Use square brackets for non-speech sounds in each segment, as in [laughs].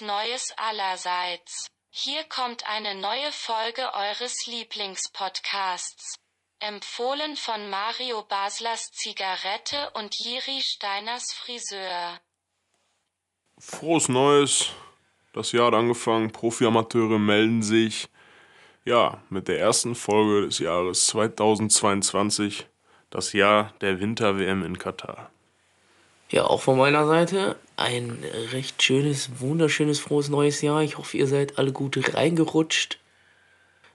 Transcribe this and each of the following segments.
Frohes Neues allerseits. Hier kommt eine neue Folge eures Lieblingspodcasts. Empfohlen von Mario Baslers Zigarette und Jiri Steiners Friseur. Frohes Neues. Das Jahr hat angefangen. Profi-Amateure melden sich. Ja, mit der ersten Folge des Jahres 2022. Das Jahr der Winter-WM in Katar. Ja, auch von meiner Seite ein recht schönes, wunderschönes, frohes neues Jahr. Ich hoffe, ihr seid alle gut reingerutscht.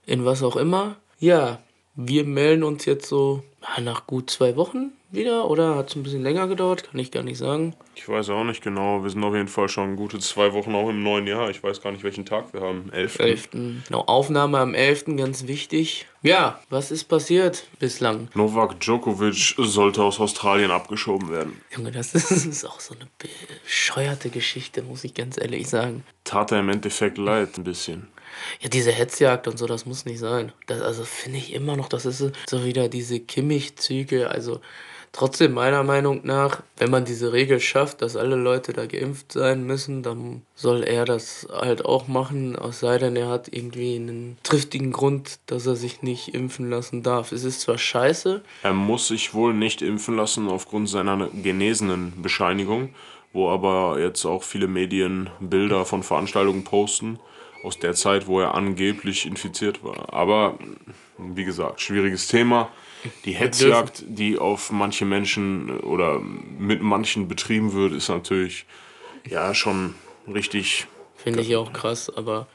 In was auch immer. Ja, wir melden uns jetzt so nach gut zwei Wochen wieder oder hat es ein bisschen länger gedauert? Kann ich gar nicht sagen. Ich weiß auch nicht genau. Wir sind auf jeden Fall schon gute zwei Wochen auch im neuen Jahr. Ich weiß gar nicht, welchen Tag wir haben. 11. 11. Genau, Aufnahme am 11. ganz wichtig. Ja, was ist passiert bislang? Novak Djokovic sollte aus Australien abgeschoben werden. Junge, das ist auch so eine bescheuerte Geschichte, muss ich ganz ehrlich sagen. Tat er im Endeffekt leid, ein bisschen. Ja, diese Hetzjagd und so, das muss nicht sein. Das, also finde ich immer noch, das ist so wieder diese Kimmich-Züge. Also trotzdem meiner Meinung nach, wenn man diese Regel schafft, dass alle Leute da geimpft sein müssen, dann soll er das halt auch machen, es sei denn, er hat irgendwie einen triftigen Grund, dass er sich nicht impfen lassen darf. Es ist zwar scheiße. Er muss sich wohl nicht impfen lassen aufgrund seiner genesenen Bescheinigung, wo aber jetzt auch viele Medien Bilder von Veranstaltungen posten aus der Zeit, wo er angeblich infiziert war. Aber wie gesagt, schwieriges Thema. Die Hetzjagd, die auf manche Menschen oder mit manchen betrieben wird, ist natürlich ja schon richtig. Finde ich auch krass, aber.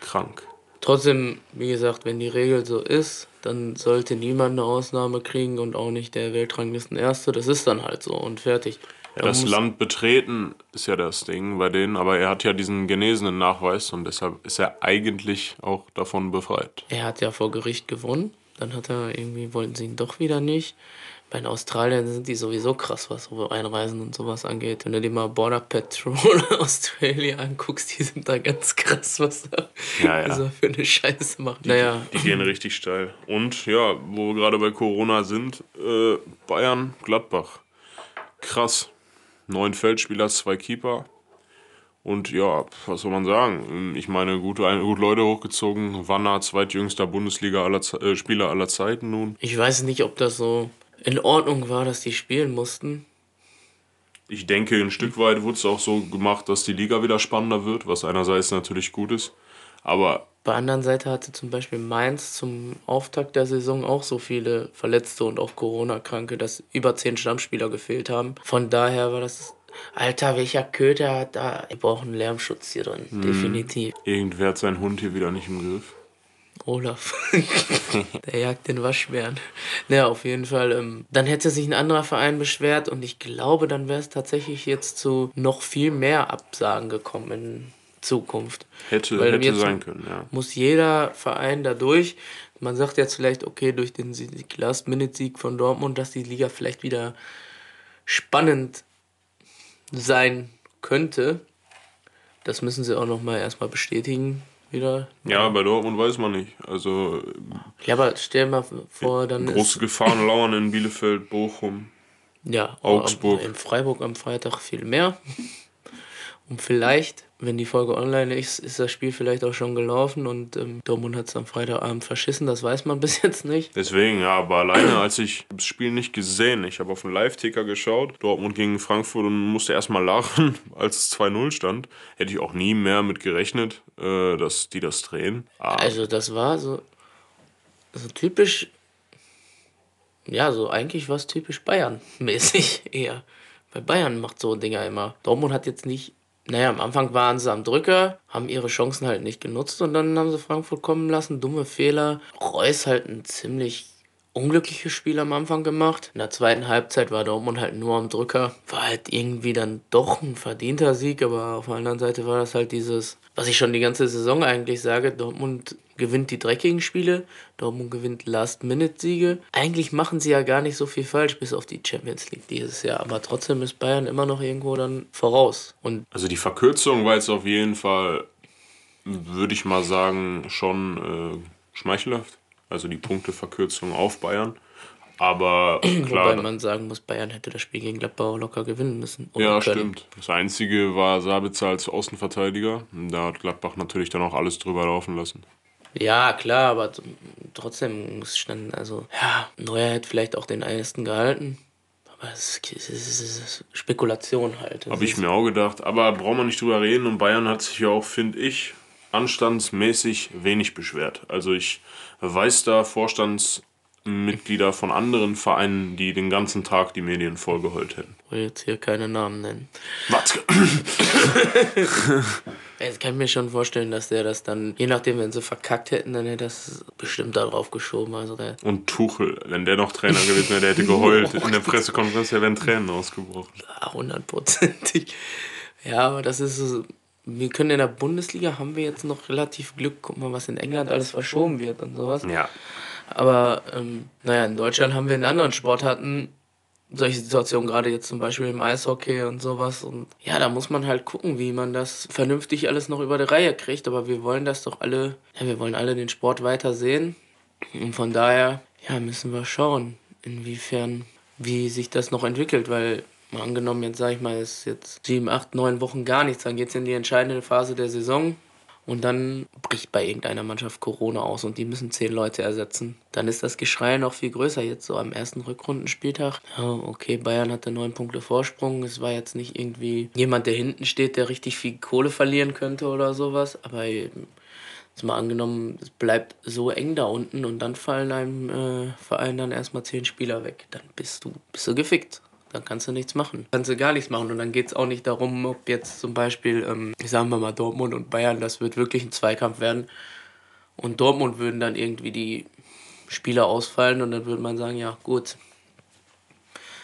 Krank. Trotzdem, wie gesagt, wenn die Regel so ist, dann sollte niemand eine Ausnahme kriegen und auch nicht der Weltranglisten Erste. Das ist dann halt so und fertig. Ja, das Land betreten ist ja das Ding bei denen, aber er hat ja diesen genesenen Nachweis und deshalb ist er eigentlich auch davon befreit. Er hat ja vor Gericht gewonnen, dann hat er irgendwie, wollten sie ihn doch wieder nicht. Bei den Australiern sind die sowieso krass, was so Einreisen und sowas angeht. Wenn du dir mal Border Patrol [laughs] Australia anguckst, die sind da ganz krass, was da ja, ja. für eine Scheiße macht. Die, naja. die, gehen richtig steil. Und ja, wo wir gerade bei Corona sind, äh, Bayern, Gladbach. Krass neun Feldspieler, zwei Keeper. Und ja, was soll man sagen? Ich meine, gute, gute Leute hochgezogen. Wanner, zweitjüngster Bundesliga aller, äh, Spieler aller Zeiten nun. Ich weiß nicht, ob das so in Ordnung war, dass die spielen mussten. Ich denke, ein Stück weit wurde es auch so gemacht, dass die Liga wieder spannender wird, was einerseits natürlich gut ist. Aber. Bei anderen Seite hatte zum Beispiel Mainz zum Auftakt der Saison auch so viele Verletzte und auch Corona-Kranke, dass über zehn Stammspieler gefehlt haben. Von daher war das Alter, welcher Köter hat da? Wir brauchen Lärmschutz hier drin, hm. definitiv. Irgendwer hat seinen Hund hier wieder nicht im Griff. Olaf. [laughs] der jagt den Waschbären. Naja, auf jeden Fall. Ähm, dann hätte sich ein anderer Verein beschwert und ich glaube, dann wäre es tatsächlich jetzt zu noch viel mehr Absagen gekommen in Zukunft. Hätte, Weil hätte sein können, ja. Muss jeder Verein dadurch. Man sagt jetzt vielleicht, okay, durch den Last-Minute-Sieg von Dortmund, dass die Liga vielleicht wieder spannend sein könnte. Das müssen sie auch nochmal erstmal bestätigen wieder. Ja, bei Dortmund weiß man nicht. Also. Ja, aber stell mal vor, dann. Große Gefahren lauern in Bielefeld, Bochum. Ja, Augsburg. In Freiburg am Freitag viel mehr. Und vielleicht, wenn die Folge online ist, ist das Spiel vielleicht auch schon gelaufen und ähm, Dortmund hat es am Freitagabend verschissen, das weiß man [laughs] bis jetzt nicht. Deswegen, ja, aber alleine, als ich das Spiel nicht gesehen, ich habe auf den Live-Ticker geschaut, Dortmund gegen Frankfurt und musste erstmal lachen, [laughs] als es 2-0 stand. Hätte ich auch nie mehr mit gerechnet, äh, dass die das drehen. Aber also, das war so, so typisch, ja, so eigentlich war es typisch Bayern-mäßig [laughs] eher. Bei Bayern macht so Dinger immer. Dortmund hat jetzt nicht naja, am Anfang waren sie am Drücker, haben ihre Chancen halt nicht genutzt und dann haben sie Frankfurt kommen lassen. Dumme Fehler. Reus halt ein ziemlich unglückliches Spiel am Anfang gemacht. In der zweiten Halbzeit war Dortmund halt nur am Drücker. War halt irgendwie dann doch ein verdienter Sieg, aber auf der anderen Seite war das halt dieses, was ich schon die ganze Saison eigentlich sage, Dortmund gewinnt die dreckigen Spiele, Dortmund gewinnt Last-Minute-Siege. Eigentlich machen sie ja gar nicht so viel falsch, bis auf die Champions League dieses Jahr. Aber trotzdem ist Bayern immer noch irgendwo dann voraus. Und also die Verkürzung war jetzt auf jeden Fall, würde ich mal sagen, schon äh, schmeichelhaft. Also die Punkteverkürzung auf Bayern. Aber [clears throat] klar, Wobei man sagen muss, Bayern hätte das Spiel gegen Gladbach locker gewinnen müssen. Ja, können. stimmt. Das Einzige war Sabitzer als Außenverteidiger. Da hat Gladbach natürlich dann auch alles drüber laufen lassen. Ja, klar, aber trotzdem muss dann, also, ja, Neuer hätte vielleicht auch den ersten gehalten. Aber es ist, Spekulation halt. Habe ich mir auch gedacht. Aber brauchen wir nicht drüber reden. Und Bayern hat sich ja auch, finde ich, anstandsmäßig wenig beschwert. Also ich weiß da Vorstandsmitglieder von anderen Vereinen, die den ganzen Tag die Medien vollgeheult hätten. Ich will jetzt hier keine Namen nennen. Watzke. [laughs] Jetzt kann ich mir schon vorstellen, dass der das dann, je nachdem, wenn sie verkackt hätten, dann hätte das bestimmt da drauf geschoben. Also der, Und Tuchel, wenn der noch Trainer gewesen wäre, der hätte geheult. In der Pressekonferenz, der wären Tränen ausgebrochen. hundertprozentig. Ja, aber das ist so. Wir können in der Bundesliga haben wir jetzt noch relativ Glück. Guck mal, was in England alles verschoben wird und sowas. Ja. Aber ähm, naja, in Deutschland haben wir in anderen Sportarten solche Situationen, gerade jetzt zum Beispiel im Eishockey und sowas. Und ja, da muss man halt gucken, wie man das vernünftig alles noch über die Reihe kriegt. Aber wir wollen das doch alle, ja, wir wollen alle den Sport weiter sehen. Und von daher, ja, müssen wir schauen, inwiefern, wie sich das noch entwickelt, weil mal angenommen, jetzt sage ich mal, ist jetzt sieben, acht, neun Wochen gar nichts, dann geht es in die entscheidende Phase der Saison. Und dann bricht bei irgendeiner Mannschaft Corona aus und die müssen zehn Leute ersetzen. Dann ist das Geschrei noch viel größer. Jetzt so am ersten Rückrundenspieltag. Ja, okay, Bayern hatte neun Punkte Vorsprung. Es war jetzt nicht irgendwie jemand, der hinten steht, der richtig viel Kohle verlieren könnte oder sowas. Aber jetzt mal angenommen, es bleibt so eng da unten und dann fallen einem äh, Verein dann erstmal zehn Spieler weg. Dann bist du, bist du gefickt. Dann kannst du nichts machen. Kannst du gar nichts machen. Und dann geht es auch nicht darum, ob jetzt zum Beispiel, ähm, sagen wir mal, Dortmund und Bayern, das wird wirklich ein Zweikampf werden. Und Dortmund würden dann irgendwie die Spieler ausfallen und dann würde man sagen, ja gut,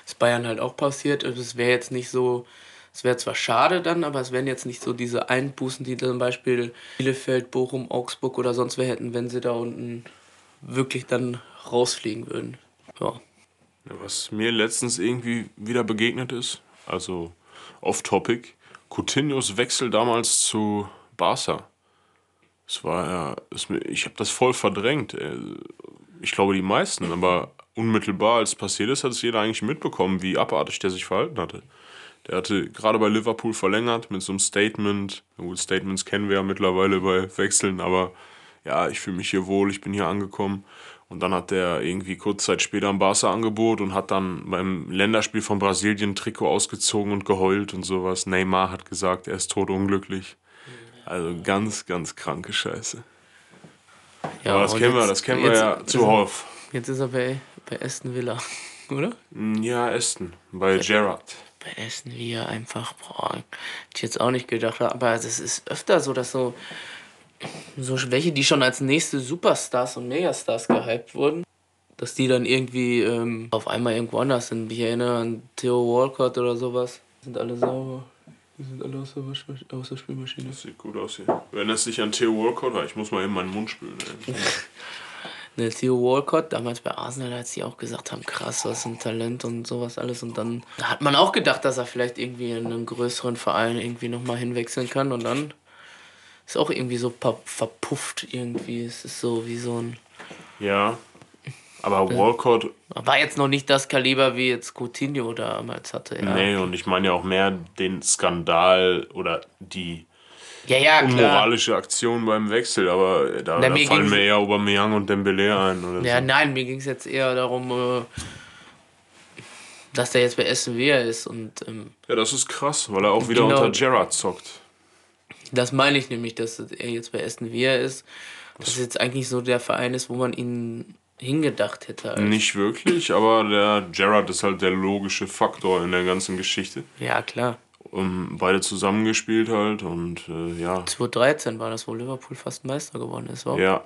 ist Bayern halt auch passiert. Also Es wäre jetzt nicht so, es wäre zwar schade dann, aber es wären jetzt nicht so diese Einbußen, die zum Beispiel Bielefeld, Bochum, Augsburg oder sonst wer hätten, wenn sie da unten wirklich dann rausfliegen würden. Ja. Was mir letztens irgendwie wieder begegnet ist, also off-topic, Coutinhos Wechsel damals zu Barca. Es war ja, es, ich habe das voll verdrängt. äh, Ich glaube die meisten, aber unmittelbar als passiert ist, hat es jeder eigentlich mitbekommen, wie abartig der sich verhalten hatte. Der hatte gerade bei Liverpool verlängert mit so einem Statement. Gut, Statements kennen wir ja mittlerweile bei Wechseln, aber ja, ich fühle mich hier wohl, ich bin hier angekommen. Und dann hat der irgendwie kurz Zeit später ein Barca-Angebot und hat dann beim Länderspiel von Brasilien Trikot ausgezogen und geheult und sowas. Neymar hat gesagt, er ist totunglücklich. Also ganz, ganz kranke Scheiße. ja Aber das kennen wir, das kennen wir ja er- zuhauf. Jetzt ist er bei, bei Aston Villa, [laughs] oder? Ja, Aston, bei Gerrard. Bei Aston Villa einfach, boah, hätte ich jetzt auch nicht gedacht. Aber es ist öfter so, dass so, so welche, die schon als nächste Superstars und Megastars gehypt wurden, dass die dann irgendwie ähm, auf einmal irgendwo anders sind. Ich erinnere an Theo Walcott oder sowas. Sind alle sauber. Die sind alle aus der, aus der Spülmaschine. Das sieht gut aus hier. Du erinnerst dich an Theo Walcott? Ich muss mal eben meinen Mund spülen. [laughs] Ne, Theo Walcott, damals bei Arsenal, als die auch gesagt haben, krass, was ein Talent und sowas alles. Und dann da hat man auch gedacht, dass er vielleicht irgendwie in einen größeren Verein irgendwie nochmal hinwechseln kann. Und dann ist auch irgendwie so verpufft irgendwie. Es ist so wie so ein... Ja. Aber Walcott, War jetzt noch nicht das Kaliber, wie jetzt Coutinho damals hatte. Ja, nee, und ich meine ja auch mehr den Skandal oder die ja, ja klar. unmoralische Aktion beim Wechsel, aber da, Na, da mir fallen mir eher Aubameyang und Dembele ein. Oder Ja, so. nein, mir ging es jetzt eher darum, äh, dass der jetzt bei Villa ist und... Ähm, ja, das ist krass, weil er auch wieder Genau. unter Gerrard zockt. Das meine ich nämlich, dass er jetzt bei Aston Villa ist. Dass es jetzt eigentlich so der Verein ist, wo man ihn hingedacht hätte. Nicht wirklich, aber der Gerrard ist halt der logische Faktor in der ganzen Geschichte. Ja, klar. Um, beide zusammengespielt halt und äh, ja. 2013 war das, wo Liverpool fast Meister geworden ist. War, Ja,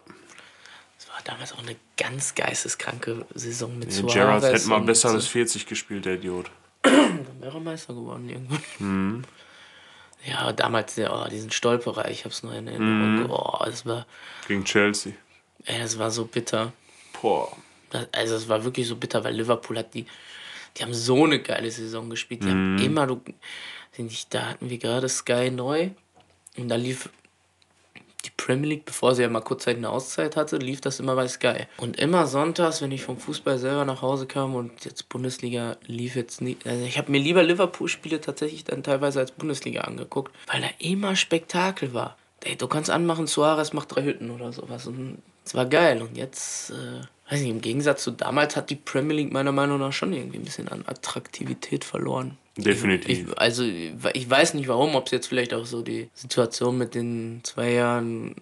Das war damals auch eine ganz geisteskranke Saison mit der Suarez. Gerrard hätte mal besser als 40 gespielt, der Idiot. Dann wäre er Meister geworden irgendwann. Mhm. Ja, damals der, oh, diesen Stolperer, ich hab's noch in Erinnerung. Mhm. Oh, das war, Gegen Chelsea. ey, das war so bitter. Boah. Das, also es war wirklich so bitter, weil Liverpool hat die, die haben so eine geile Saison gespielt. Die Mhm. haben immer, du, da hatten wir gerade Sky neu und da lief die Premier League, bevor sie ja mal kurzzeitig eine Auszeit hatte, lief das immer bei Sky. Und immer sonntags, wenn ich vom Fußball selber nach Hause kam und jetzt Bundesliga lief jetzt nie. Also ich habe mir lieber Liverpool-Spiele tatsächlich dann teilweise als Bundesliga angeguckt, weil da immer Spektakel war. Ey, du kannst anmachen, Suarez macht drei Hütten oder sowas. Und es war geil. Und jetzt, äh, weiß nicht, im Gegensatz zu damals hat die Premier League meiner Meinung nach schon irgendwie ein bisschen an Attraktivität verloren. Definitiv. Ich, also ich weiß nicht warum, ob es jetzt vielleicht auch so die Situation mit den zwei Jahren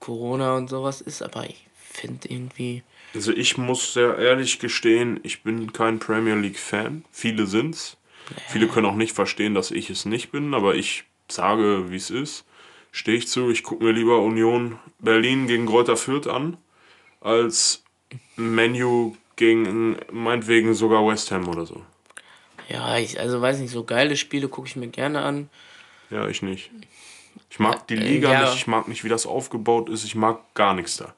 Corona und sowas ist, aber ich finde irgendwie. Also ich muss sehr ehrlich gestehen, ich bin kein Premier League Fan. Viele sind's. Viele können auch nicht verstehen, dass ich es nicht bin, aber ich sage, wie es ist. Stehe ich zu, ich gucke mir lieber Union Berlin gegen Greuther Fürth an, als Menu gegen meinetwegen sogar West Ham oder so. Ja, ich, also weiß nicht, so geile Spiele gucke ich mir gerne an. Ja, ich nicht. Ich mag die Liga ja. nicht, ich mag nicht, wie das aufgebaut ist, ich mag gar nichts da.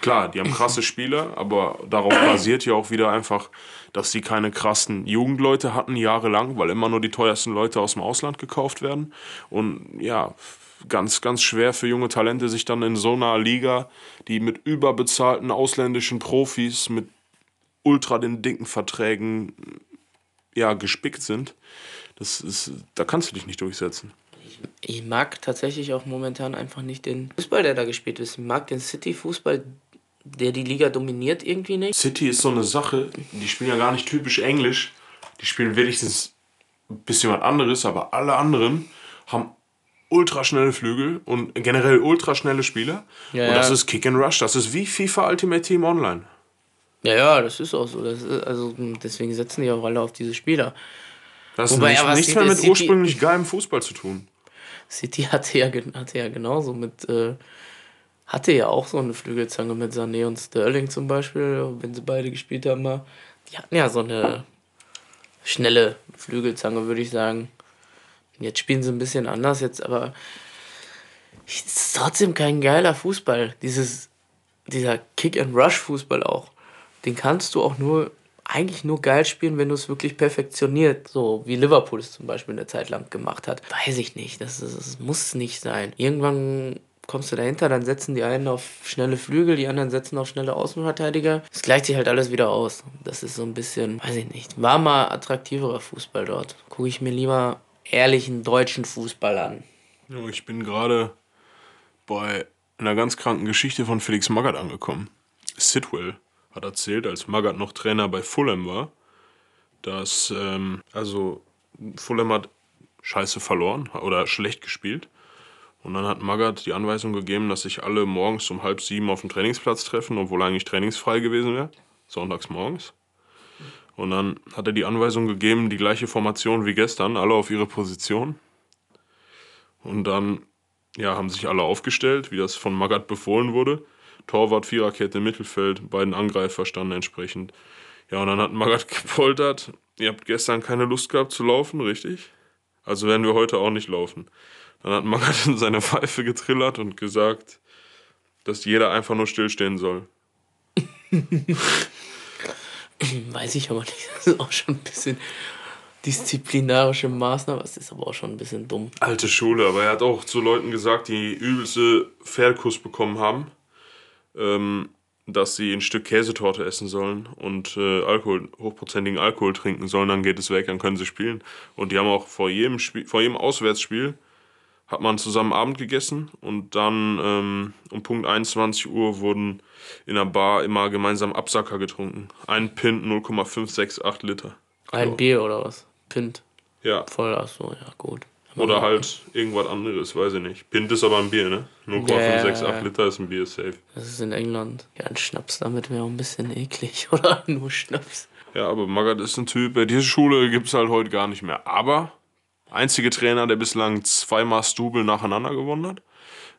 Klar, die haben krasse [laughs] Spiele, aber darauf basiert ja auch wieder einfach, dass sie keine krassen Jugendleute hatten, jahrelang, weil immer nur die teuersten Leute aus dem Ausland gekauft werden. Und ja, ganz, ganz schwer für junge Talente, sich dann in so einer Liga, die mit überbezahlten ausländischen Profis, mit ultra den dicken Verträgen ja, gespickt sind. Das ist, da kannst du dich nicht durchsetzen. Ich mag tatsächlich auch momentan einfach nicht den Fußball, der da gespielt ist. Ich mag den City-Fußball, der die Liga dominiert, irgendwie nicht. City ist so eine Sache, die spielen ja gar nicht typisch Englisch. Die spielen wenigstens ein bisschen was anderes, aber alle anderen haben ultraschnelle Flügel und generell ultraschnelle Spieler. Ja, und das ja. ist Kick and Rush. Das ist wie FIFA Ultimate Team Online. Ja, ja, das ist auch so. Das ist, also deswegen setzen die auch alle auf diese Spieler. Das Wobei, hat aber nichts mehr mit City- ursprünglich geilem Fußball zu tun. City hatte ja, hatte ja genauso mit, äh, hatte ja auch so eine Flügelzange mit Sané und Sterling zum Beispiel, wenn sie beide gespielt haben. Mal. Die hatten ja so eine schnelle Flügelzange, würde ich sagen. Jetzt spielen sie ein bisschen anders jetzt, aber es ist trotzdem kein geiler Fußball. Dieses, dieser Kick-and-Rush-Fußball auch. Den kannst du auch nur, eigentlich nur geil spielen, wenn du es wirklich perfektioniert. So wie Liverpool es zum Beispiel eine Zeit lang gemacht hat. Weiß ich nicht. Das, ist, das muss nicht sein. Irgendwann kommst du dahinter, dann setzen die einen auf schnelle Flügel, die anderen setzen auf schnelle Außenverteidiger. Es gleicht sich halt alles wieder aus. Das ist so ein bisschen, weiß ich nicht, war mal attraktiverer Fußball dort. Gucke ich mir lieber ehrlichen deutschen Fußball an. Ja, Ich bin gerade bei einer ganz kranken Geschichte von Felix Magath angekommen. Sidwell hat erzählt, als Magath noch Trainer bei Fulham war, dass, ähm, also Fulham hat scheiße verloren oder schlecht gespielt. Und dann hat Magath die Anweisung gegeben, dass sich alle morgens um halb sieben auf dem Trainingsplatz treffen, obwohl eigentlich trainingsfrei gewesen wäre. Sonntags morgens. Und dann hat er die Anweisung gegeben, die gleiche Formation wie gestern, alle auf ihre Position. Und dann ja, haben sich alle aufgestellt, wie das von Magath befohlen wurde. Torwart, Viererkette, Mittelfeld, beiden Angreifer standen entsprechend. Ja, und dann hat Magath [laughs] gepoltert. Ihr habt gestern keine Lust gehabt zu laufen, richtig? Also werden wir heute auch nicht laufen. Dann hat Magath [laughs] in seine Pfeife getrillert und gesagt, dass jeder einfach nur stillstehen soll. [laughs] Weiß ich aber nicht. Das ist auch schon ein bisschen disziplinarische Maßnahme. Das ist aber auch schon ein bisschen dumm. Alte Schule, aber er hat auch zu Leuten gesagt, die übelste Pferdkuss bekommen haben, ähm, dass sie ein Stück Käsetorte essen sollen und äh, Alkohol, hochprozentigen Alkohol trinken sollen, dann geht es weg, dann können sie spielen. Und die haben auch vor jedem, Spiel, vor jedem Auswärtsspiel hat man zusammen Abend gegessen und dann ähm, um Punkt 21 Uhr wurden in der Bar immer gemeinsam Absacker getrunken. Ein Pint 0,568 Liter. Ein Bier oder was? Pint. Ja. Voll, ach so, ja, gut. Oder halt irgendwas anderes, weiß ich nicht. Pint ist aber ein Bier, ne? 0,568 Ja, ja. Liter ist ein Bier, safe. Das ist in England. Ja, ein Schnaps damit wäre auch ein bisschen eklig, [laughs] oder? Nur Schnaps. Ja, aber Magath ist ein Typ, bei dieser Schule gibt es halt heute gar nicht mehr. Aber einzige Trainer, der bislang zweimal Stubel nacheinander gewonnen hat.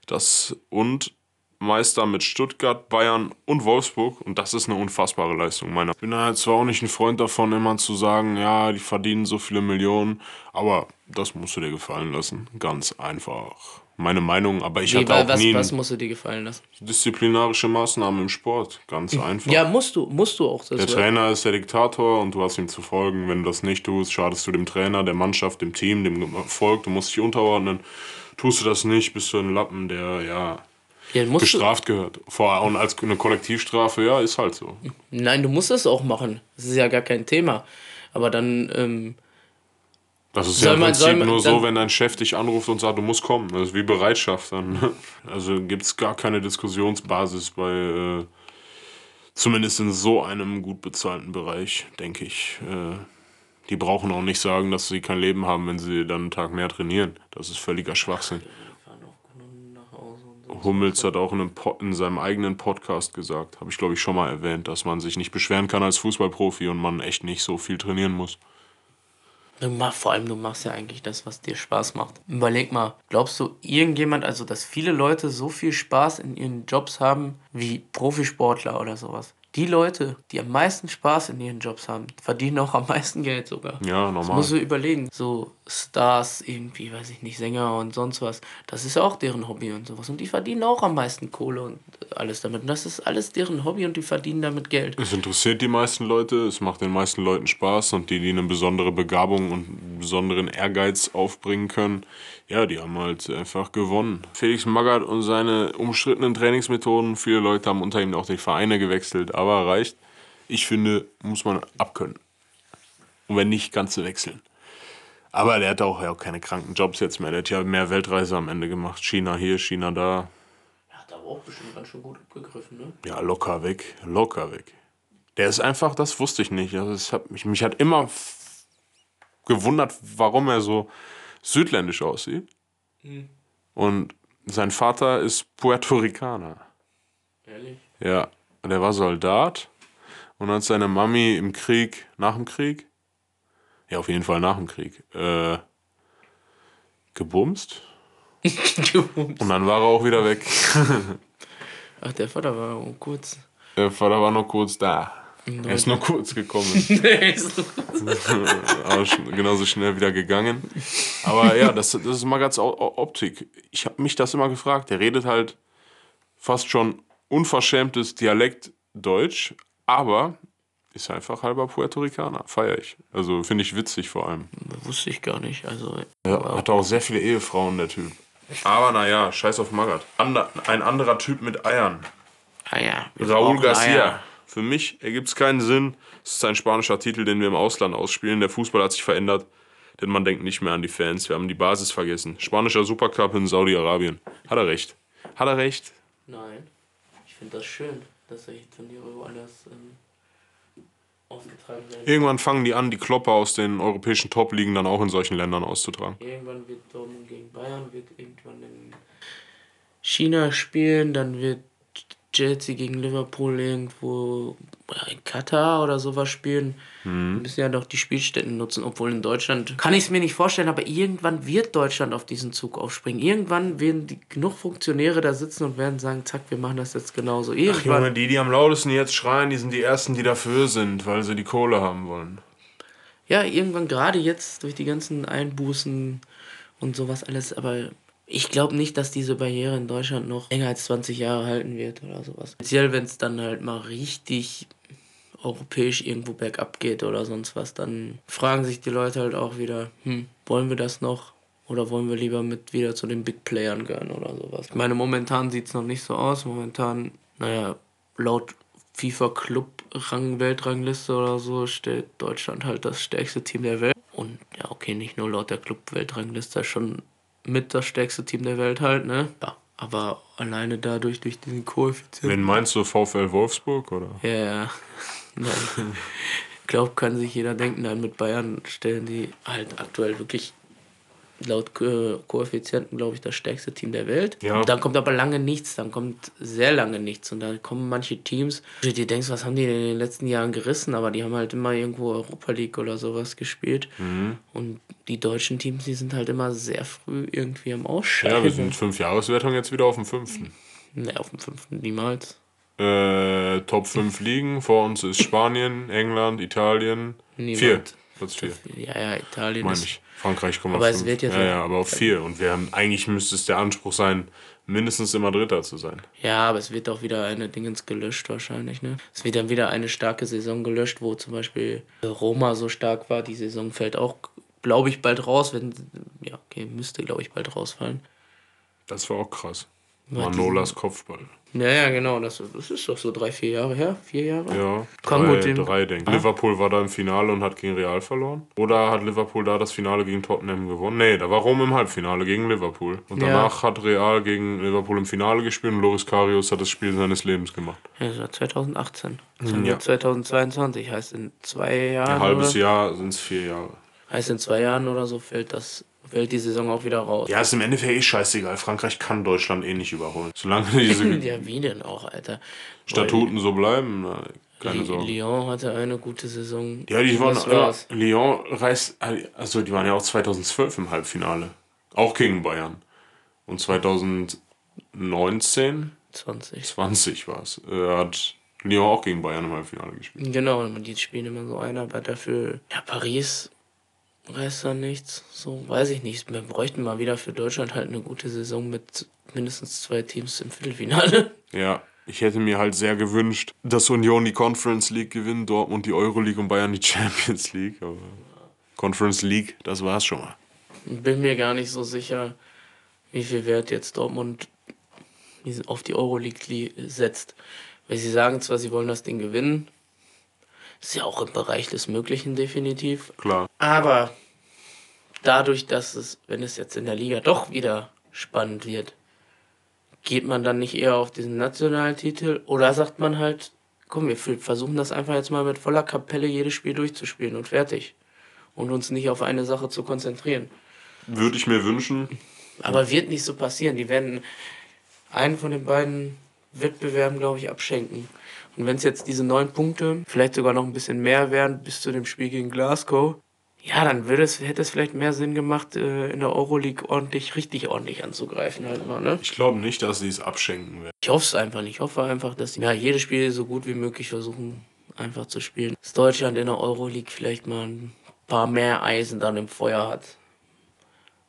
Das und Meister mit Stuttgart, Bayern und Wolfsburg. Und das ist eine unfassbare Leistung, meiner. Ich bin halt zwar auch nicht ein Freund davon, immer zu sagen, ja, die verdienen so viele Millionen. Aber das musst du dir gefallen lassen. Ganz einfach. Meine Meinung, aber ich Wie, hatte auch was, nie was musst du dir gefallen lassen? disziplinarische Maßnahmen im Sport. Ganz einfach. Ja, musst du, musst du auch. Das Der Trainer ist der Diktator und du hast ihm zu folgen. Wenn du das nicht tust, schadest du dem Trainer, der Mannschaft, dem Team, dem Erfolg. Du musst dich unterordnen. Tust du das nicht, bist du ein Lappen, der ja Ja, bestraft gehört. Vor allem als eine Kollektivstrafe, ja, ist halt so. nein, du musst das auch machen. Das ist ja gar kein Thema. Aber dann, ähm, Das ist ja im Prinzip man nur so, wenn dein Chef dich anruft und sagt, du musst kommen. Das ist wie Bereitschaft dann. [laughs] Also gibt es gar keine Diskussionsbasis bei, äh, zumindest in so einem gut bezahlten Bereich, denke ich. Äh, die brauchen auch nicht sagen, dass sie kein Leben haben, wenn sie dann einen Tag mehr trainieren. Das ist völliger Schwachsinn. Hummels hat auch in, einem Po- in seinem eigenen Podcast gesagt, habe ich glaube ich schon mal erwähnt, dass man sich nicht beschweren kann als Fußballprofi und man echt nicht so viel trainieren muss. vor allem du machst ja eigentlich das, was dir Spaß macht. Überleg mal, glaubst du irgendjemand, also dass viele Leute so viel Spaß in ihren Jobs haben wie Profisportler oder sowas? Die Leute, die am meisten Spaß in ihren Jobs haben, verdienen auch am meisten Geld sogar. Ja, Das normal. musst du überlegen. So Stars, irgendwie, weiß ich nicht, Sänger und sonst was. Das ist auch deren Hobby und sowas. Und die verdienen auch am meisten Kohle und alles damit. Und das ist alles deren Hobby und die verdienen damit Geld. Es interessiert die meisten Leute, es macht den meisten Leuten Spaß und die, die eine besondere Begabung und einen besonderen Ehrgeiz aufbringen können, ja, die haben halt einfach gewonnen. Felix Magath und seine umstrittenen Trainingsmethoden, viele Leute haben unter ihm auch die Vereine gewechselt, aber reicht. Ich finde, muss man abkönnen. Und wenn nicht, kannst du wechseln. Aber der hat auch ja auch keine kranken Jobs jetzt mehr. Der hat ja mehr Weltreise am Ende gemacht. China hier, China da. Er hat aber auch bestimmt ganz schön gut abgegriffen, ne? Ja, locker weg, locker weg. Der ist einfach, das wusste ich nicht. Also es hat mich, mich hat immer gewundert, warum er so südländisch aussieht. Und sein Vater ist Puerto Ricaner. Ehrlich? Ja, und er war Soldat. Und hat seine Mami im Krieg, nach dem Krieg, ja, auf jeden Fall nach dem Krieg, äh, gebumst. [laughs] Und dann war er auch wieder weg. [laughs] Ach, der Vater war auch kurz. Der Vater war noch kurz da. Er ist nur kurz gekommen. [laughs] aber sch- genauso schnell wieder gegangen. Aber ja, das, das ist O- O- Optik. Ich habe mich das immer gefragt. Der redet halt fast schon unverschämtes Dialekt Deutsch, aber ist einfach halber Puerto Ricaner. Feier ich. Also finde ich witzig vor allem. Wusste ich gar nicht. Also, Ja, hat auch sehr viele Ehefrauen, der Typ. Aber naja, scheiß auf Magath. Ander, ein anderer Typ mit Eiern. ah wir Raúl Garcia. Eier. Für mich ergibt es keinen Sinn. Es ist ein spanischer Titel, den wir im Ausland ausspielen. Der Fußball hat sich verändert, denn man denkt nicht mehr an die Fans. Wir haben die Basis vergessen. Spanischer Supercup in Saudi-Arabien. Hat er recht. Hat er recht? Nein. Ich finde das schön, dass solche Turniere woanders ähm, ausgetragen werden. Irgendwann fangen die an, die Klopper aus den europäischen Top-Ligen dann auch in solchen Ländern auszutragen. Irgendwann wird Dortmund gegen Bayern, wird irgendwann in China spielen, dann wird Chelsea gegen Liverpool irgendwo in Katar oder sowas spielen. Wir müssen ja doch die Spielstätten nutzen, obwohl in Deutschland kann ich es mir nicht vorstellen, aber irgendwann wird Deutschland auf diesen Zug aufspringen. Irgendwann werden die, genug Funktionäre da sitzen und werden sagen, zack, wir machen das jetzt genauso. Irgendwann. die, die am lautesten jetzt schreien, die sind die Ersten, die dafür sind, weil sie die Kohle haben wollen. Ja, irgendwann gerade jetzt durch die ganzen Einbußen und sowas alles, aber ich glaube nicht, dass diese Barriere in Deutschland noch länger als 20 Jahre halten wird oder sowas. Speziell, wenn es dann halt mal richtig europäisch irgendwo bergab geht oder sonst was, dann fragen sich die Leute halt auch wieder, hm, wollen wir das noch? Oder wollen wir lieber mit wieder zu den Big Playern gehören oder sowas? Ich meine, momentan sieht es noch nicht so aus. Momentan, naja, laut FIFA Club Rang Weltrangliste oder so stellt Deutschland halt das stärkste Team der Welt. Und ja, okay, nicht nur laut der Club Weltrangliste, schon mit das stärkste Team der Welt halt, ne? Ja, aber alleine dadurch, durch diesen Koeffizienten. Wen meinst du, VfL Wolfsburg, oder? Ja, ja. [laughs] Nein. [laughs] Glaub, kann sich jeder denken, nein, mit Bayern stellen die halt aktuell wirklich laut Ko Koeffizienten, glaube ich, das stärkste Team der Welt. Ja. Und dann kommt aber lange nichts, dann kommt sehr lange nichts. Und dann kommen manche Teams, wo du dir denkst, was haben die denn in den letzten Jahren gerissen? Aber die haben halt immer irgendwo Europa League oder sowas gespielt. Mhm. Und die deutschen Teams, die sind halt immer sehr früh irgendwie am Ausscheiden. Ja, wir sind fünf Jahreswertung jetzt wieder auf dem fünften. Ne, auf dem fünften niemals. Äh, Top 5 Ligen. Vor uns ist Spanien, England, Italien. Niemand. Vier. Platz vier. Ja, ja, Italien Meine ist ich. Frankreich kommt Aber auf es fünf. wird jetzt ja, ja, aber auf vier. Und wir haben, eigentlich müsste es der Anspruch sein, mindestens immer Dritter zu sein. Ja, aber es wird auch wieder eine Dingens gelöscht wahrscheinlich, ne? Es wird dann wieder eine starke Saison gelöscht, wo zum Beispiel Roma so stark war. Die Saison fällt auch, glaube ich, bald raus, wenn, ja, okay, müsste, glaube ich, bald rausfallen. Das war auch krass. Manolas Kopfball. Ja, ja, genau. Das, das ist doch so drei, vier Jahre her. Vier Jahre? Ja, Kann drei, gut dem- drei denke ich. Liverpool war da im Finale und hat gegen Real verloren. Oder hat Liverpool da das Finale gegen Tottenham gewonnen? Nee, da war Rom im Halbfinale gegen Liverpool. Und Ja. danach hat Real gegen Liverpool im Finale gespielt und Loris Karius hat das Spiel seines Lebens gemacht. Ja, das war 2018. Das haben Ja. wir 2022. Heißt in zwei Jahren. Ein halbes oder? Jahr sind es vier Jahre. Heißt in zwei Jahren oder so fällt das fällt die Saison auch wieder raus. Ja, ist im Endeffekt eh scheißegal. Frankreich kann Deutschland eh nicht überholen. Solange diese [laughs] ja, wie denn auch, Alter? Statuten so bleiben, na, keine Li- Sorge. Lyon hatte eine gute Saison. Ja, die waren, ja? Lyon reist, also die waren ja auch 2012 im Halbfinale. Auch gegen Bayern. Und 2019, 20. 20 war es, äh, hat Lyon auch gegen Bayern im Halbfinale gespielt. Genau, die spielen immer so ein, aber dafür, ja, Paris reißt da nichts. So, weiß ich nicht. Wir bräuchten mal wieder für Deutschland halt eine gute Saison mit mindestens zwei Teams im Viertelfinale. [laughs] Ja, ich hätte mir halt sehr gewünscht, dass Union die Conference League gewinnt, Dortmund die Euroleague und Bayern die [laughs] Champions League. Aber Conference League, das war's schon mal. Bin mir gar nicht so sicher, wie viel Wert jetzt Dortmund auf die Euroleague setzt. Weil sie sagen zwar, sie wollen das Ding gewinnen. Ist ja auch im Bereich des Möglichen definitiv. Klar. Aber dadurch, dass es, wenn es jetzt in der Liga doch wieder spannend wird, geht man dann nicht eher auf diesen nationalen Titel oder sagt man halt, komm, wir versuchen das einfach jetzt mal mit voller Kapelle jedes Spiel durchzuspielen und fertig. Und uns nicht auf eine Sache zu konzentrieren. Würde ich mir wünschen. Aber wird nicht so passieren. Die werden einen von den beiden Wettbewerben, glaube ich, abschenken. Und wenn es jetzt diese neun Punkte, vielleicht sogar noch ein bisschen mehr wären bis zu dem Spiel gegen Glasgow, ja, dann würde es, hätte es vielleicht mehr Sinn gemacht, äh, in der Euroleague ordentlich, richtig ordentlich anzugreifen halt mal, ne? Ich glaube nicht, dass sie es abschenken werden. Ich hoffe es einfach nicht. Ich hoffe einfach, dass sie ja, jedes Spiel so gut wie möglich versuchen, einfach zu spielen. Dass Deutschland in der Euroleague vielleicht mal ein paar mehr Eisen dann im Feuer hat.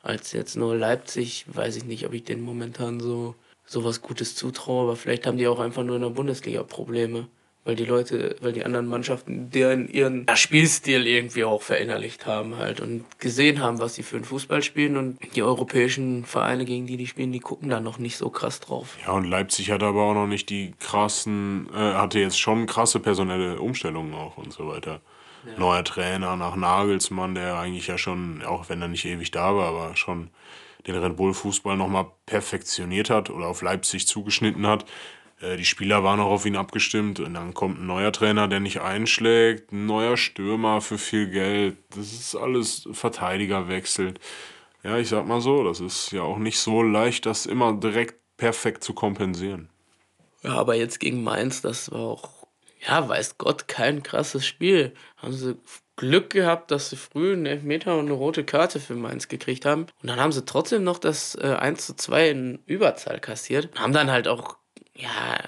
Als jetzt nur Leipzig, weiß ich nicht, ob ich denen momentan so, so was Gutes zutraue, aber vielleicht haben die auch einfach nur in der Bundesliga Probleme. Weil die Leute, weil die anderen Mannschaften deren ihren ja, Spielstil irgendwie auch verinnerlicht haben halt und gesehen haben, was sie für einen Fußball spielen und die europäischen Vereine, gegen die die spielen, die gucken da noch nicht so krass drauf. Ja, und Leipzig hat aber auch noch nicht die krassen, äh, hatte jetzt schon krasse personelle Umstellungen auch und so weiter. Neuer Trainer nach Nagelsmann, der eigentlich ja schon, auch wenn er nicht ewig da war, aber schon den Red Bull Fußball nochmal perfektioniert hat oder auf Leipzig zugeschnitten hat. Äh, Die Spieler waren auch auf ihn abgestimmt und dann kommt ein neuer Trainer, der nicht einschlägt, ein neuer Stürmer für viel Geld. Das ist alles Verteidiger wechselt. Ja, ich sag mal so, das ist ja auch nicht so leicht, das immer direkt perfekt zu kompensieren. Ja, aber jetzt gegen Mainz, das war auch, ja, weiß Gott, kein krasses Spiel. Haben sie Glück gehabt, dass sie früh einen Elfmeter und eine rote Karte für Mainz gekriegt haben. Und dann haben sie trotzdem noch das äh, 1 zu 2 in Überzahl kassiert. Und haben dann halt auch, ja,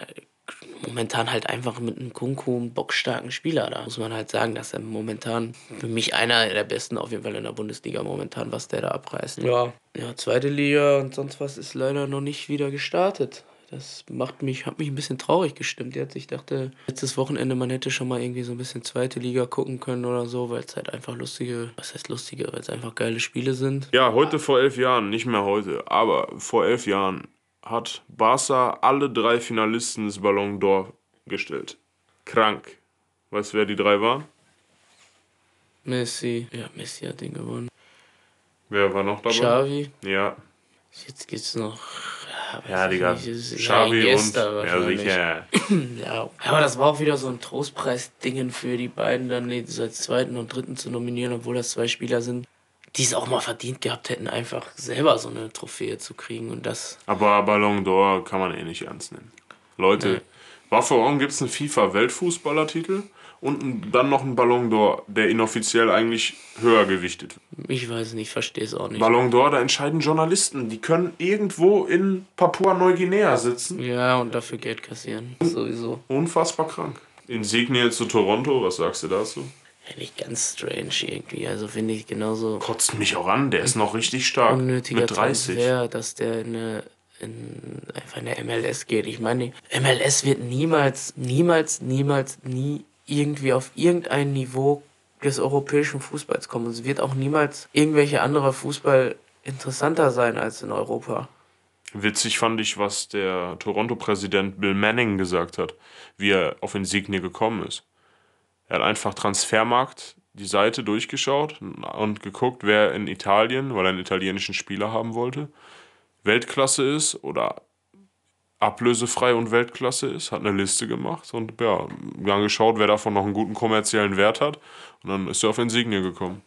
momentan halt einfach mit einem Kunku einen bockstarken Spieler da. Muss man halt sagen, dass er momentan für mich einer der besten auf jeden Fall in der Bundesliga momentan, was der da abreißt. Ja. Ja, zweite Liga und sonst was ist leider noch nicht wieder gestartet. Das macht mich, hat mich ein bisschen traurig gestimmt jetzt. Ich dachte, letztes Wochenende, man hätte schon mal irgendwie so ein bisschen zweite Liga gucken können oder so, weil es halt einfach lustige, was heißt lustige, weil es einfach geile Spiele sind. Ja, heute vor elf Jahren, nicht mehr heute, aber vor elf Jahren hat Barca alle drei Finalisten des Ballon d'Or gestellt. Krank. Weißt du, wer die drei waren? Messi, ja, Messi hat den gewonnen. Wer war noch dabei? Xavi, Ja, jetzt gibt's noch. Ja, Digga. Xavi und. Ja, sicher. [laughs] Ja, aber das war auch wieder so ein Trostpreis-Dingen für die beiden, dann als zweiten und dritten zu nominieren, obwohl das zwei Spieler sind, die es auch mal verdient gehabt hätten, einfach selber so eine Trophäe zu kriegen. Und das, Aber Ballon d'Or kann man eh nicht ernst nehmen. Leute, warum gibt es einen FIFA-Weltfußballertitel und ein- dann noch einen Ballon d'Or, der inoffiziell eigentlich höher gewichtet wird? ich weiß nicht, verstehe es auch nicht. Ballon d'Or, da entscheiden Journalisten. Die können irgendwo in Papua-Neuguinea sitzen. Ja, und dafür Geld kassieren. Sowieso. Unfassbar krank. Insignie zu Toronto, was sagst du dazu? Finde ich ganz strange irgendwie. Also finde ich genauso Kotzt mich auch an, der ist noch richtig stark. unnötiger mit 30. Transfer, dass der in eine, in, einfach in der MLS geht. Ich meine, MLS wird niemals, niemals, niemals, nie irgendwie auf irgendein Niveau des europäischen Fußballs kommen. Es wird auch niemals irgendwelche andere Fußball interessanter sein als in Europa. Witzig fand ich, was der Toronto-Präsident Bill Manning gesagt hat, wie er auf Insigne gekommen ist. Er hat einfach Transfermarkt die Seite durchgeschaut und geguckt, wer in Italien, weil er einen italienischen Spieler haben wollte, Weltklasse ist oder ablösefrei und Weltklasse ist, hat eine Liste gemacht und ja, dann geschaut, wer davon noch einen guten kommerziellen Wert hat und dann ist er auf Insigne gekommen.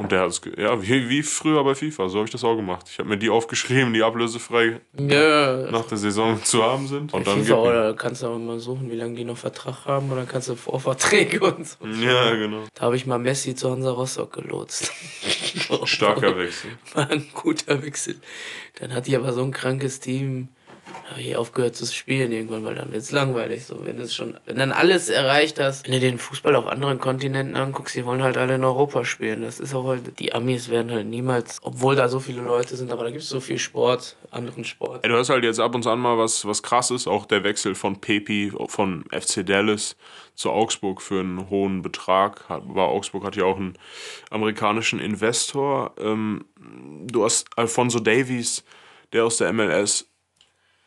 Und der hat es, ja, wie, wie früher bei FIFA, so habe ich das auch gemacht. Ich habe mir die aufgeschrieben, die ablösefrei Ja. nach der Saison zu haben sind. Und dann FIFA, oder kannst du auch mal suchen, wie lange die noch Vertrag haben, oder kannst du Vorverträge [laughs] und so. Ja, genau. Da habe ich mal Messi zu Hansa Rostock gelotst. Starker Wechsel. [laughs] War ein guter Wechsel. Dann hatte ich aber so ein krankes Team. Habe ich aufgehört zu spielen irgendwann, weil dann wird es langweilig. So, wenn es schon, wenn dann alles erreicht hast, wenn du den Fußball auf anderen Kontinenten anguckst, die wollen halt alle in Europa spielen. Das ist auch halt, die Amis werden halt niemals, obwohl da so viele Leute sind, aber da gibt es so viel Sport, anderen Sport. Ey, du hast halt jetzt ab und an mal was, was krasses, auch der Wechsel von Pepi von FC Dallas zu Augsburg für einen hohen Betrag. War Augsburg hat ja auch einen amerikanischen Investor. Ähm, du hast Alfonso Davies, der aus der MLS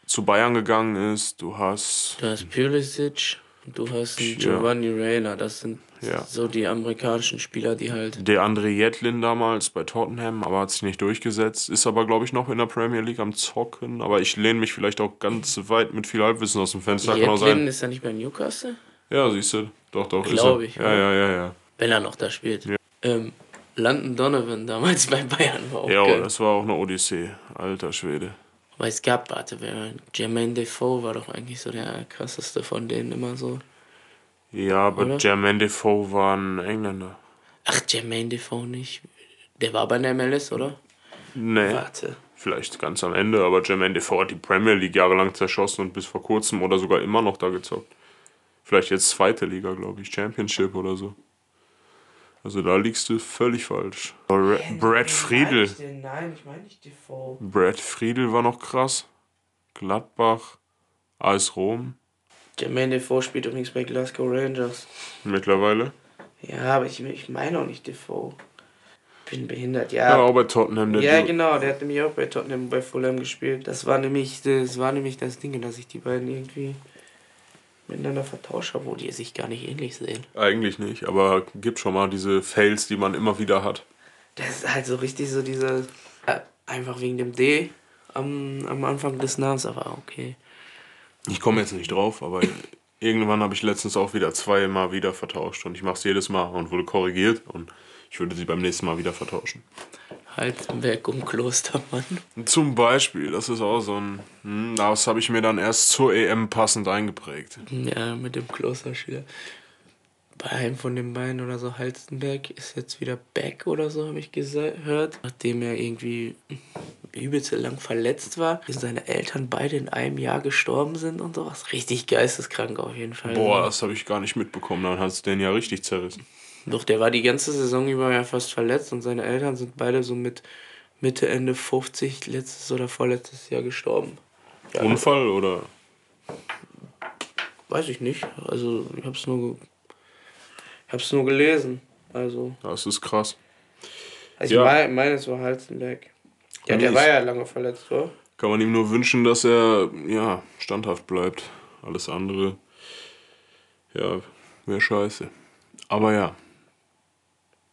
zu Bayern gegangen ist. Du hast Du hast Pulisic du hast Ja. Giovanni Reina. Das sind Ja. so die amerikanischen Spieler, die halt. der André Jetlin damals bei Tottenham, aber hat sich nicht durchgesetzt. Ist aber, glaube ich, noch in der Premier League am Zocken. Aber ich lehne mich vielleicht auch ganz weit mit viel Halbwissen aus dem Fenster. Jetlin sein. ist er nicht bei Newcastle? Ja, siehst du. Doch, doch. ist Glaub er. ich, Ja, ja, ja, ja. Wenn er noch da spielt. Ähm, Landon Donovan damals [laughs] bei Bayern war auch Ja, geil. das war auch eine Odyssee. Alter Schwede. Aber es gab, warte, wer, Jermaine Defoe war doch eigentlich so der krasseste von denen immer so. Ja, aber Oder? Jermaine Defoe war ein Engländer. Ach, Jermaine Defoe nicht. Der war bei der MLS, oder? Nee, Warte. vielleicht ganz am Ende, aber Jermaine Defoe hat die Premier League jahrelang zerschossen und bis vor kurzem oder sogar immer noch da gezockt. Vielleicht jetzt zweite Liga, glaube ich, Championship oder so. Also da liegst du völlig falsch. Bra- Brad Friedel. Nein, ich meine nicht Defoe. Brad Friedel war noch krass. Gladbach, AS Rom Jermaine Defoe spielt übrigens bei Glasgow Rangers. mittlerweile. Ja, aber ich, ich meine auch nicht Defoe. Bin behindert, Ja, ja. auch bei Tottenham. Der Ja, Du- genau, der hat nämlich auch bei Tottenham bei Fulham gespielt. Das war nämlich das war nämlich das Ding, dass ich die beiden irgendwie miteinander vertauscht wo die sich gar nicht ähnlich sehen. Eigentlich nicht, aber gibt schon mal diese Fails, die man immer wieder hat. Das ist halt so richtig so dieser äh, einfach wegen dem D am, am Anfang des Namens, aber okay. Ich komme jetzt nicht drauf, aber irgendwann habe ich letztens auch wieder zweimal wieder vertauscht und ich mache es jedes Mal und wurde korrigiert und ich würde sie beim nächsten Mal wieder vertauschen. Haltenberg um Klostermann. Zum Beispiel, das ist auch so ein, hm, das habe ich mir dann erst zur EM passend eingeprägt. Ja, mit dem Klosterschüler. Bei einem von den beiden oder so, Halstenberg, ist jetzt wieder back oder so, habe ich gehört. Nachdem er irgendwie übelst lang verletzt war, sind seine Eltern beide in einem Jahr gestorben sind und sowas. Richtig geisteskrank auf jeden Fall. Boah, das habe ich gar nicht mitbekommen, dann hat es den ja richtig zerrissen. Doch, der war die ganze Saison über ja fast verletzt und seine Eltern sind beide so mit Mitte, Ende 50 letztes oder vorletztes Jahr gestorben. Ja, Unfall oder? Weiß ich nicht. Also, ich hab's nur, ich hab's nur gelesen. Also, Das ist krass. also Ja. ich meine, meine, es war Halstenberg. Ja, der war ja lange verletzt, oder? Kann man ihm nur wünschen, dass er ja standhaft bleibt. Alles andere, ja, wäre scheiße. Aber ja,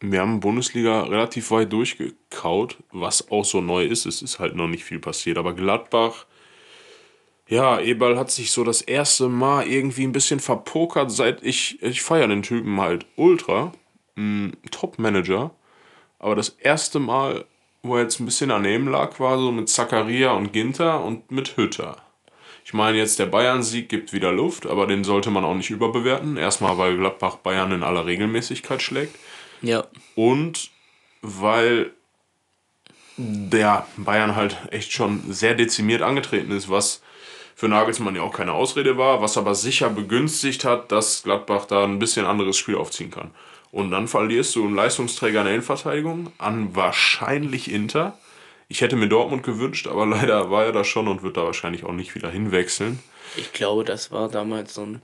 wir haben Bundesliga relativ weit durchgekaut, was auch so neu ist. Es ist halt noch nicht viel passiert. Aber Gladbach, ja, Eberl hat sich so das erste Mal irgendwie ein bisschen verpokert, seit ich, ich feiere den Typen halt ultra. Mm, Top-Manager. Aber das erste Mal, wo er jetzt ein bisschen daneben lag, war so mit Zakaria und Ginter und mit Hütter. Ich meine, jetzt der Bayern-Sieg gibt wieder Luft, aber den sollte man auch nicht überbewerten. Erstmal, weil Gladbach Bayern in aller Regelmäßigkeit schlägt. Ja. Und weil der Bayern halt echt schon sehr dezimiert angetreten ist, was für Nagelsmann ja auch keine Ausrede war, was aber sicher begünstigt hat, dass Gladbach da ein bisschen anderes Spiel aufziehen kann. Und dann verlierst du einen Leistungsträger in der Innenverteidigung an wahrscheinlich Inter. Ich hätte mir Dortmund gewünscht, aber [laughs] leider war er da schon und wird da wahrscheinlich auch nicht wieder hinwechseln. Ich glaube, das war damals so ein.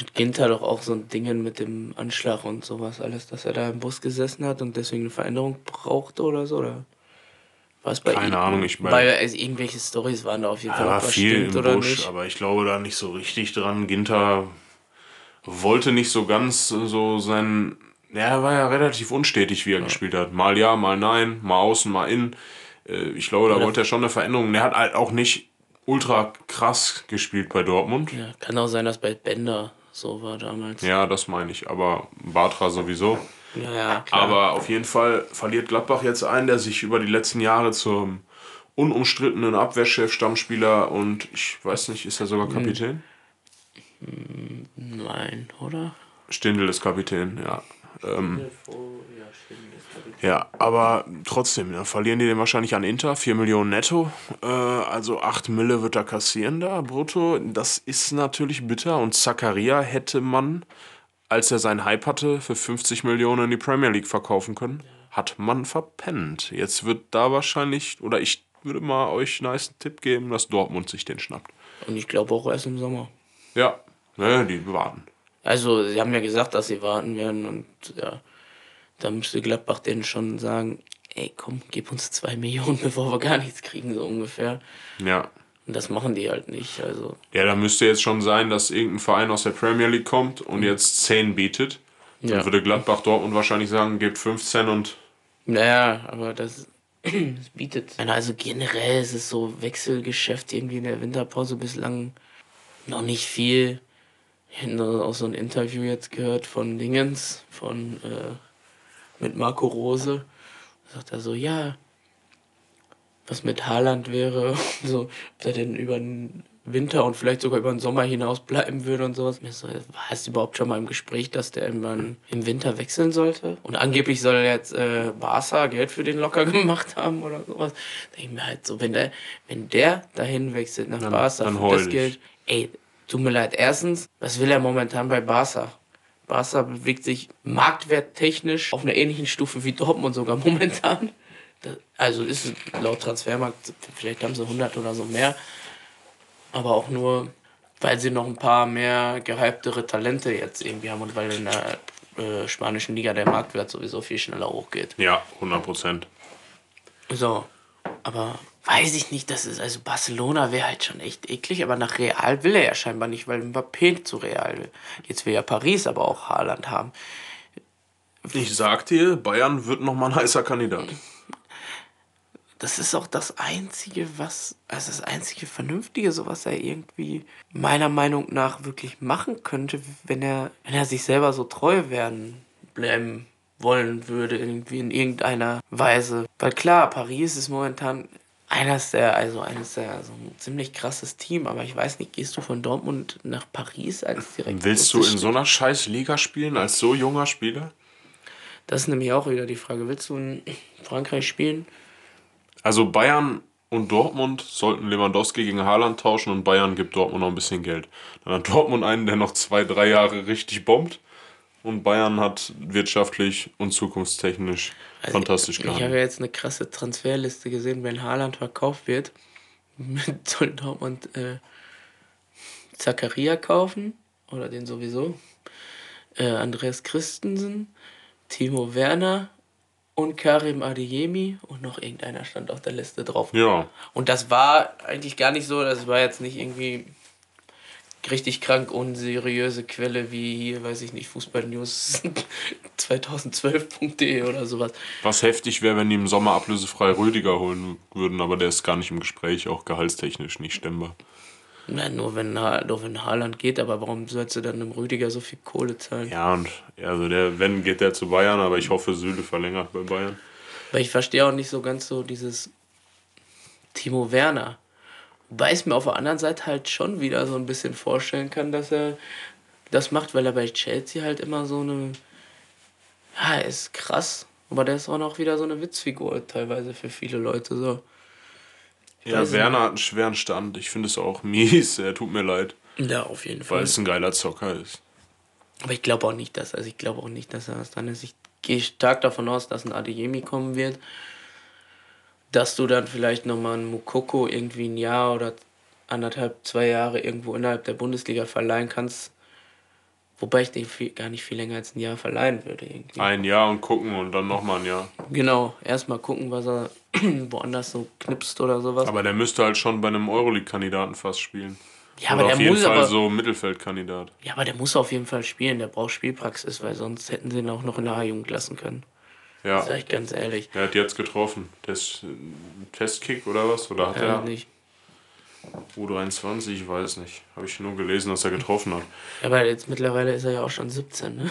Mit Ginter doch auch so ein Ding mit dem Anschlag und sowas alles, dass er da im Bus gesessen hat und deswegen eine Veränderung brauchte oder so, oder? Was bei Keine ihm? Ahnung, ich mein- Weil also, irgendwelche Stories waren da auf jeden Fall, Ja, das viel im oder Busch, nicht. aber ich glaube da nicht so richtig dran. Ginter wollte nicht so ganz so sein. Ja, er war ja relativ unstetig, wie er gespielt hat. Mal ja, mal nein, mal außen, mal innen. Äh, Ich glaube, da wollte er schon eine Veränderung. Er hat halt auch nicht ultra krass gespielt bei Dortmund. Ja, kann auch sein, dass bei Bender so war damals. Ja, das meine ich. Aber Bartra sowieso. ja, ja klar. Aber auf jeden Fall verliert Gladbach jetzt einen, der sich über die letzten Jahre zum unumstrittenen Abwehrchef, Stammspieler und ich weiß nicht, ist er sogar Kapitän? Nein, oder? Stindl ist Kapitän, ja. Ähm, ja, aber trotzdem, ja, verlieren die den wahrscheinlich an Inter, 4 Millionen netto. Äh, also 8 Mille wird er kassieren da, brutto. Das ist natürlich bitter. Und Zakaria hätte man, als er seinen Hype hatte, für 50 Millionen in die Premier League verkaufen können. Hat man verpennt. Jetzt wird da wahrscheinlich, oder ich würde mal euch einen nice Tipp geben, dass Dortmund sich den schnappt. Und ich glaube auch erst im Sommer. Ja, ne, die warten. Also, sie haben ja gesagt, dass sie warten werden und ja, da müsste Gladbach denen schon sagen, ey, komm, gib uns zwei Millionen, [laughs] bevor wir gar nichts kriegen, so ungefähr. Ja, Und das machen die halt nicht, also. Ja, da müsste jetzt schon sein, dass irgendein Verein aus der Premier League kommt und jetzt 10 bietet. Dann Ja. würde Gladbach Dortmund wahrscheinlich sagen, gebt 15 und Naja, aber das, [clears throat] das bietet. Also generell ist es so Wechselgeschäft irgendwie in der Winterpause bislang noch nicht viel. Ich habe auch so ein Interview jetzt gehört von Dingens, von äh, mit Marco Rose. Da sagt er so, ja, was mit Haaland wäre, [laughs] so, ob er denn über den Winter und vielleicht sogar über den Sommer hinaus bleiben würde und sowas. Mir so, war es überhaupt schon mal im Gespräch, dass der irgendwann im Winter wechseln sollte? Und angeblich soll jetzt äh, Barca Geld für den locker [laughs] gemacht haben oder sowas. Denke ich mir halt so, wenn der, wenn der dahin wechselt nach Barca dann für das. Geld, ey, tut mir leid. Erstens, was will er momentan bei Barca? Barca bewegt sich marktwerttechnisch auf einer ähnlichen Stufe wie Dortmund sogar momentan. Das, also ist es laut Transfermarkt, vielleicht haben sie 100 oder so mehr. Aber auch nur, weil sie noch ein paar mehr gehyptere Talente jetzt irgendwie haben und weil in der äh, spanischen Liga der Marktwert sowieso viel schneller hochgeht. ja, 100 Prozent. So, aber weiß ich nicht, das ist, also Barcelona wäre halt schon echt eklig, aber nach Real will er ja scheinbar nicht, weil Mbappé zu Real will. Jetzt will ja Paris aber auch Haaland haben. Ich sag dir, Bayern wird nochmal ein heißer Kandidat. Das ist auch das einzige, was, also das einzige Vernünftige, so was er irgendwie meiner Meinung nach wirklich machen könnte, wenn er, wenn er sich selber so treu werden bleiben wollen würde, irgendwie in irgendeiner Weise. Weil klar, Paris ist momentan eines der, also eines der, so ein ziemlich krasses Team, aber ich weiß nicht, gehst du von Dortmund nach Paris als direkt Willst du in so einer scheiß Liga spielen, als so junger Spieler? Das ist nämlich auch wieder die Frage. Willst du in Frankreich spielen? Also Bayern und Dortmund sollten Lewandowski gegen Haaland tauschen und Bayern gibt Dortmund noch ein bisschen Geld. Dann hat Dortmund einen, der noch zwei, drei Jahre richtig bombt und Bayern hat wirtschaftlich und zukunftstechnisch fantastisch Ich habe gehandelt. jetzt eine krasse Transferliste gesehen, wenn Haaland verkauft wird, [laughs] soll Dortmund äh, Zakaria kaufen, oder den sowieso, äh, Andreas Christensen, Timo Werner und Karim Adeyemi und noch irgendeiner stand auf der Liste drauf. Ja, Und das war eigentlich gar nicht so, das war jetzt nicht irgendwie richtig krank unseriöse Quelle wie hier, weiß ich nicht, Fußballnews 2012.de [laughs] oder sowas. was heftig wäre, wenn die im Sommer ablösefrei Rüdiger holen würden, aber der ist gar nicht im Gespräch, auch gehaltstechnisch nicht stemmbar. Nein, nur wenn, nur wenn Haaland geht, aber warum sollst du dann einem Rüdiger so viel Kohle zahlen? Ja, und also der, wenn geht der zu Bayern, aber ich hoffe, Süle verlängert bei Bayern. Weil ich verstehe auch nicht so ganz so dieses Timo Werner. Wobei ich mir auf der anderen Seite halt schon wieder so ein bisschen vorstellen kann, dass er das macht, weil er bei Chelsea halt immer so eine. Ja, er ist krass. Aber der ist auch noch wieder so eine Witzfigur teilweise für viele Leute so. Ja, weiß Werner hat einen schweren Stand. Ich finde es auch [laughs] mies. Er tut mir leid, Ja, auf jeden weil Fall. es ein geiler Zocker ist. Aber ich glaube auch nicht, dass, also ich glaube auch nicht, dass er das dann ist. Ich gehe stark davon aus, dass ein Adeyemi kommen wird. Dass du dann vielleicht nochmal einen Mukoko irgendwie ein Jahr oder anderthalb, zwei Jahre irgendwo innerhalb der Bundesliga verleihen kannst. Wobei ich den viel, gar nicht viel länger als ein Jahr verleihen würde irgendwie. Ein Jahr und gucken und dann nochmal ein Jahr. Genau, erstmal gucken, was er [clears throat] woanders so knipst oder sowas. Aber der müsste halt schon bei einem Euroleague-Kandidaten fast spielen. Ja, Oder aber auf der jeden muss Fall aber- so Mittelfeldkandidat. Ja, aber der muss auf jeden Fall spielen, der braucht Spielpraxis, weil sonst hätten sie ihn auch noch in der A-Jugend lassen können. Ja, Sag ich ganz ehrlich. er hat jetzt getroffen. Test, Testkick oder was? Oder hat Ja, er nicht. U23? Ich weiß nicht. Habe ich nur gelesen, dass er getroffen hat. Aber jetzt mittlerweile ist er ja auch schon 17, ne?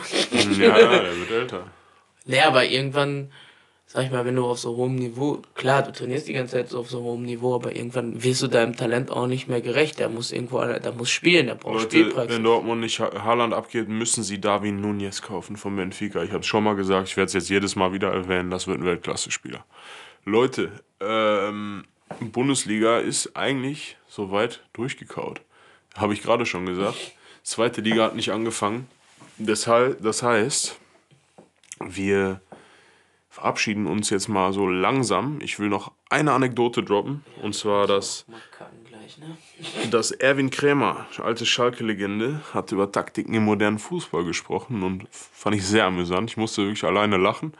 ja, ja, der wird älter. [laughs] Naja, aber irgendwann, sag ich mal, wenn du auf so hohem Niveau, klar, du trainierst die ganze Zeit so auf so hohem Niveau, aber irgendwann wirst du deinem Talent auch nicht mehr gerecht. Der muss irgendwo, der muss spielen, der braucht Leute, Spielpraxis. wenn Dortmund nicht Ha- Haaland abgeht, müssen sie Darwin Nunez kaufen von Benfica. Ich habe es schon mal gesagt, ich werde es jetzt jedes Mal wieder erwähnen, das wird ein Weltklasse-Spieler. Leute, ähm, Bundesliga ist eigentlich soweit durchgekaut. Habe ich gerade schon gesagt. Zweite Liga hat nicht angefangen. Deshalb, das heißt, wir verabschieden uns jetzt mal so langsam. Ich will noch eine Anekdote droppen. Und zwar, dass ne? [laughs] dass Erwin Krämer, alte Schalke-Legende, hat über Taktiken im modernen Fußball gesprochen und fand ich sehr amüsant. Ich musste wirklich alleine lachen.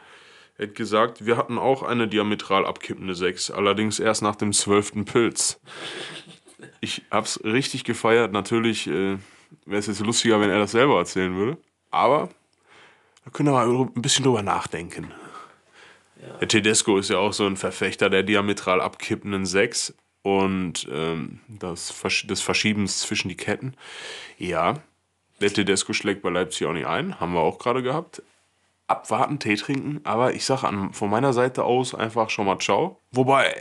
Er hat gesagt, wir hatten auch eine diametral abkippende 6, allerdings erst nach dem zwölften Pilz. [laughs] Ich hab's richtig gefeiert. Natürlich äh, wäre es jetzt lustiger, wenn er das selber erzählen würde. Aber da können wir mal ein bisschen drüber nachdenken. Der Tedesco ist ja auch so ein Verfechter der diametral abkippenden 6 und ähm, das, Versch- des Verschiebens zwischen die Ketten. Ja, der Tedesco schlägt bei Leipzig auch nicht ein, haben wir auch gerade gehabt. Abwarten, Tee trinken, aber ich sage von meiner Seite aus einfach schon mal ciao. Wobei,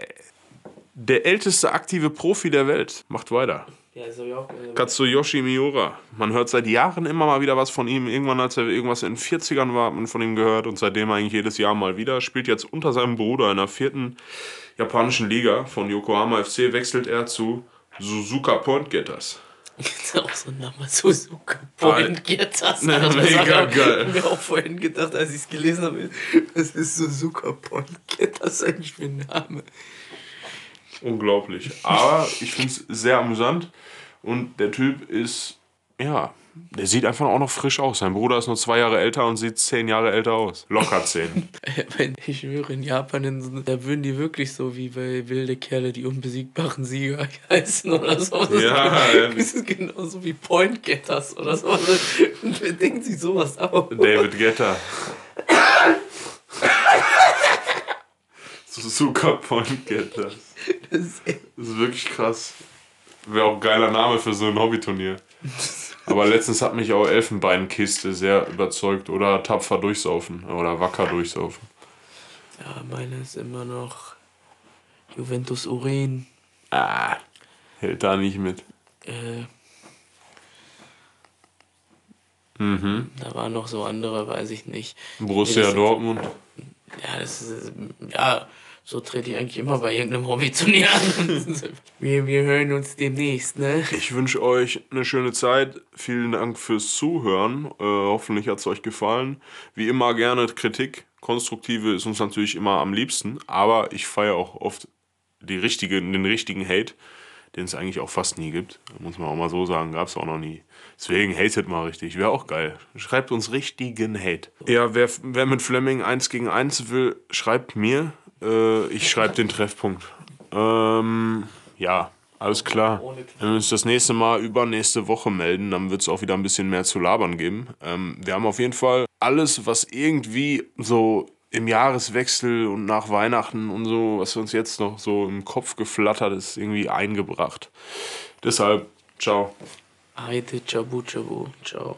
der älteste aktive Profi der Welt macht weiter. Ja, so äh, Katsuyoshi Miura. Man hört seit Jahren immer mal wieder was von ihm. Irgendwann, als er irgendwas in den 40ern war, hat man von ihm gehört und seitdem eigentlich jedes Jahr mal wieder. Spielt jetzt unter seinem Bruder in der vierten japanischen Liga von Yokohama FC, wechselt er zu Suzuka Point Getters. [laughs] ist auch so ein Name, Suzuka Point Getters. Alter, das mega ich geil. mir [laughs] auch vorhin gedacht, als ich es gelesen habe, das ist Suzuka Point Getters eigentlich für ein Name. Unglaublich. Aber ich finde es sehr amüsant und der Typ ist, ja, der sieht einfach auch noch frisch aus. Sein Bruder ist nur zwei Jahre älter und sieht zehn Jahre älter aus. Locker zehn. [laughs] Wenn ich schwöre, in Japan, da würden die wirklich so wie bei wilde Kerle die unbesiegbaren Sieger [laughs] heißen oder so. Das Ja, ist, ja. [laughs] das ist genauso wie Point Getters oder so. Und wer denkt sich sowas aus? David Guetta. Suzuka Point Getters. [laughs] Das ist echt- Das ist wirklich krass. Wäre auch ein geiler Name für so ein Hobbyturnier. Aber letztens hat mich auch Elfenbeinkiste sehr überzeugt. Oder tapfer durchsaufen. Oder wacker durchsaufen. Ja, meine ist immer noch Juventus Urin. Ah, hält da nicht mit. Äh, Mhm. Da waren noch so andere, weiß ich nicht. Borussia Dortmund. Ja, das ist, ja, so trete ich eigentlich immer bei irgendeinem Hobbyturnier an. [laughs] wir, wir hören uns demnächst, ne? Ich wünsche euch eine schöne Zeit. Vielen Dank fürs Zuhören. Äh, hoffentlich hat es euch gefallen. Wie immer gerne Kritik. Konstruktive ist uns natürlich immer am liebsten. Aber ich feiere auch oft die richtige, den richtigen Hate, den es eigentlich auch fast nie gibt. Muss man auch mal so sagen. Gab es auch noch nie. Deswegen hatet mal richtig. Wäre auch geil. Schreibt uns richtigen Hate. Ja, wer, wer mit Fleming 1 gegen 1 will, schreibt mir. Äh, ich schreibe den Treffpunkt. Ähm, ja, alles klar. Wenn wir uns das nächste Mal übernächste Woche melden, dann wird es auch wieder ein bisschen mehr zu labern geben. Ähm, wir haben auf jeden Fall alles, was irgendwie so im Jahreswechsel und nach Weihnachten und so, was uns jetzt noch so im Kopf geflattert ist, irgendwie eingebracht. Deshalb, ciao. Heide, Chabu, Chabu. Ciao.